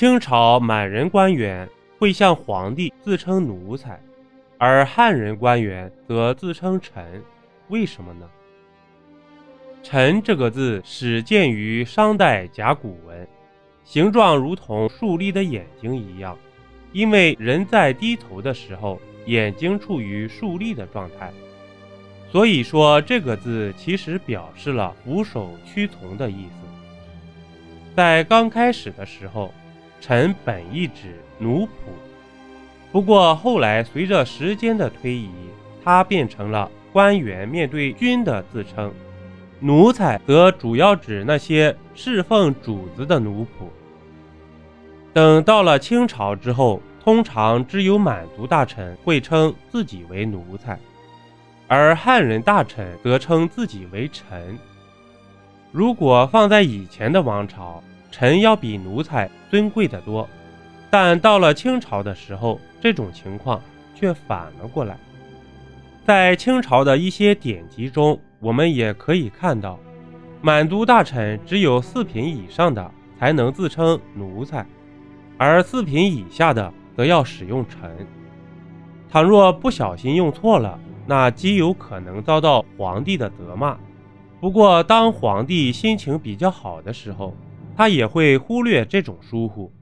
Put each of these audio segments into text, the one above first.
清朝满人官员会向皇帝自称奴才，而汉人官员则自称臣，为什么呢？臣这个字始见于商代甲骨文，形状如同竖立的眼睛一样，因为人在低头的时候，眼睛处于竖立的状态。所以说，这个字其实表示了俯首屈从的意思。在刚开始的时候，臣本意指奴仆，不过后来随着时间的推移，它变成了官员面对君的自称。奴才则主要指那些侍奉主子的奴仆。等到了清朝之后，通常只有满族大臣会称自己为奴才。而汉人大臣则称自己为臣。如果放在以前的王朝，臣要比奴才尊贵得多。但到了清朝的时候，这种情况却反了过来。在清朝的一些典籍中，我们也可以看到，满族大臣只有四品以上的才能自称奴才，而四品以下的则要使用臣。倘若不小心用错了，那极有可能遭到皇帝的责骂。不过，当皇帝心情比较好的时候，他也会忽略这种疏忽，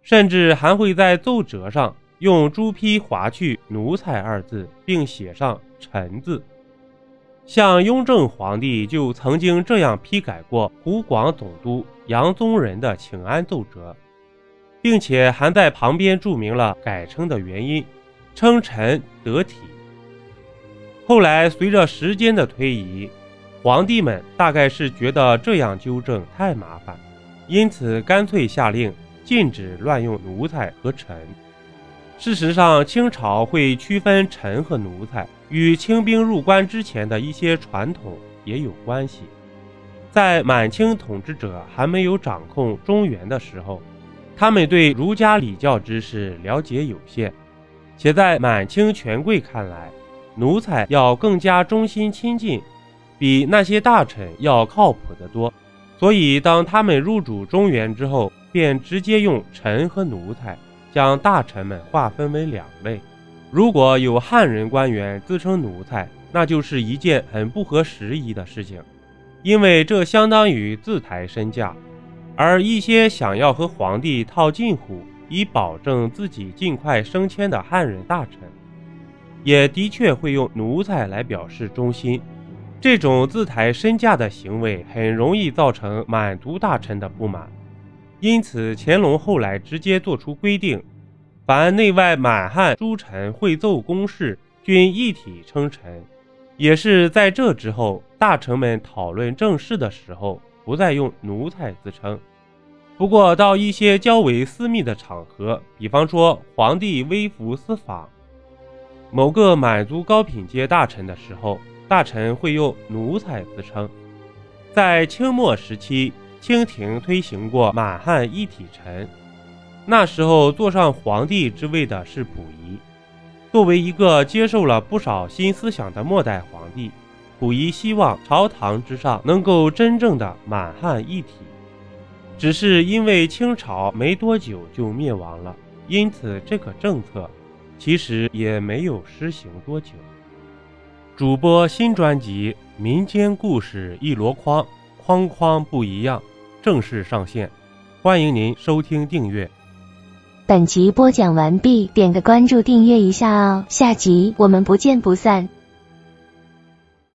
甚至还会在奏折上用朱批划去“奴才”二字，并写上“臣”字。像雍正皇帝就曾经这样批改过湖广总督杨宗仁的请安奏折，并且还在旁边注明了改称的原因，称臣得体。后来，随着时间的推移，皇帝们大概是觉得这样纠正太麻烦，因此干脆下令禁止乱用奴才和臣。事实上，清朝会区分臣和奴才，与清兵入关之前的一些传统也有关系。在满清统治者还没有掌控中原的时候，他们对儒家礼教知识了解有限，且在满清权贵看来，奴才要更加忠心亲近，比那些大臣要靠谱得多。所以，当他们入主中原之后，便直接用臣和奴才将大臣们划分为两类。如果有汉人官员自称奴才，那就是一件很不合时宜的事情，因为这相当于自抬身价。而一些想要和皇帝套近乎，以保证自己尽快升迁的汉人大臣。也的确会用奴才来表示忠心，这种自抬身价的行为很容易造成满族大臣的不满，因此乾隆后来直接做出规定，凡内外满汉诸臣会奏公事，均一体称臣。也是在这之后，大臣们讨论政事的时候，不再用奴才自称。不过到一些较为私密的场合，比方说皇帝微服私访。某个满族高品阶大臣的时候，大臣会用奴才自称。在清末时期，清廷推行过满汉一体臣，那时候坐上皇帝之位的是溥仪。作为一个接受了不少新思想的末代皇帝，溥仪希望朝堂之上能够真正的满汉一体。只是因为清朝没多久就灭亡了，因此这个政策。其实也没有施行多久。主播新专辑《民间故事一箩筐》，筐筐不一样，正式上线，欢迎您收听订阅。本集播讲完毕，点个关注，订阅一下哦，下集我们不见不散。